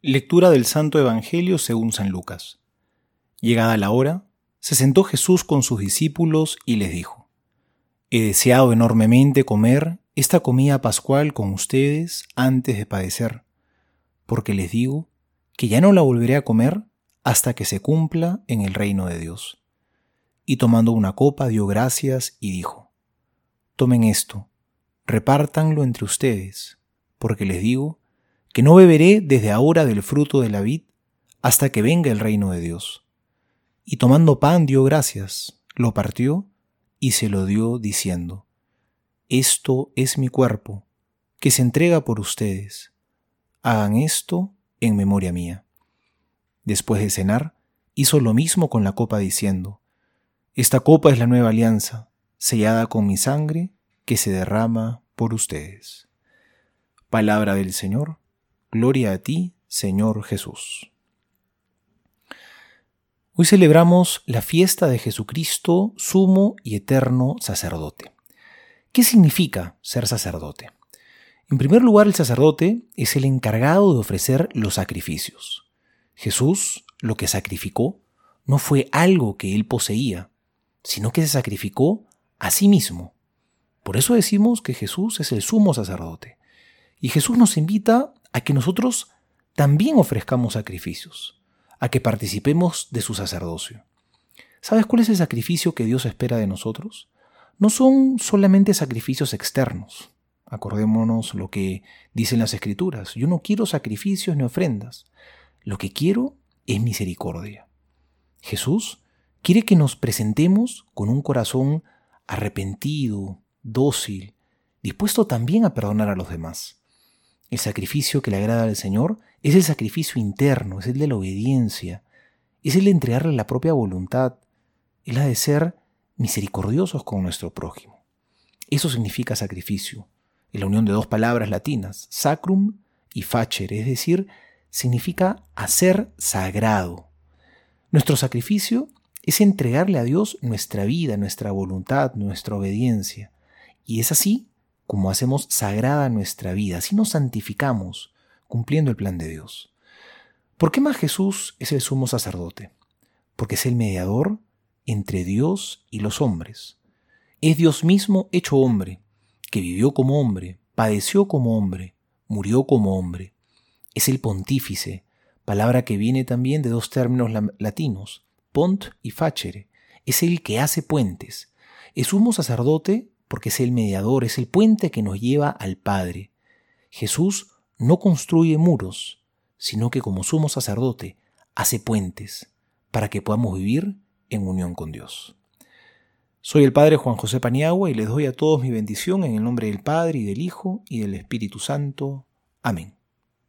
Lectura del Santo Evangelio según San Lucas. Llegada la hora, se sentó Jesús con sus discípulos y les dijo, He deseado enormemente comer esta comida pascual con ustedes antes de padecer, porque les digo que ya no la volveré a comer hasta que se cumpla en el reino de Dios. Y tomando una copa dio gracias y dijo, Tomen esto, repártanlo entre ustedes, porque les digo que no beberé desde ahora del fruto de la vid hasta que venga el reino de Dios. Y tomando pan dio gracias, lo partió y se lo dio diciendo, Esto es mi cuerpo, que se entrega por ustedes. Hagan esto en memoria mía. Después de cenar, hizo lo mismo con la copa diciendo, Esta copa es la nueva alianza, sellada con mi sangre, que se derrama por ustedes. Palabra del Señor Gloria a ti, Señor Jesús. Hoy celebramos la fiesta de Jesucristo, sumo y eterno sacerdote. ¿Qué significa ser sacerdote? En primer lugar, el sacerdote es el encargado de ofrecer los sacrificios. Jesús lo que sacrificó no fue algo que él poseía, sino que se sacrificó a sí mismo. Por eso decimos que Jesús es el sumo sacerdote. Y Jesús nos invita a que nosotros también ofrezcamos sacrificios, a que participemos de su sacerdocio. ¿Sabes cuál es el sacrificio que Dios espera de nosotros? No son solamente sacrificios externos. Acordémonos lo que dicen las escrituras. Yo no quiero sacrificios ni ofrendas. Lo que quiero es misericordia. Jesús quiere que nos presentemos con un corazón arrepentido, dócil, dispuesto también a perdonar a los demás. El sacrificio que le agrada al Señor es el sacrificio interno, es el de la obediencia, es el de entregarle la propia voluntad, es la de ser misericordiosos con nuestro prójimo. Eso significa sacrificio, en la unión de dos palabras latinas, sacrum y facere, es decir, significa hacer sagrado. Nuestro sacrificio es entregarle a Dios nuestra vida, nuestra voluntad, nuestra obediencia. Y es así como hacemos sagrada nuestra vida, así nos santificamos, cumpliendo el plan de Dios. ¿Por qué más Jesús es el sumo sacerdote? Porque es el mediador entre Dios y los hombres. Es Dios mismo hecho hombre, que vivió como hombre, padeció como hombre, murió como hombre. Es el pontífice, palabra que viene también de dos términos latinos, pont y facere. Es el que hace puentes. Es sumo sacerdote porque es el mediador, es el puente que nos lleva al Padre. Jesús no construye muros, sino que como sumo sacerdote hace puentes para que podamos vivir en unión con Dios. Soy el Padre Juan José Paniagua y les doy a todos mi bendición en el nombre del Padre y del Hijo y del Espíritu Santo. Amén.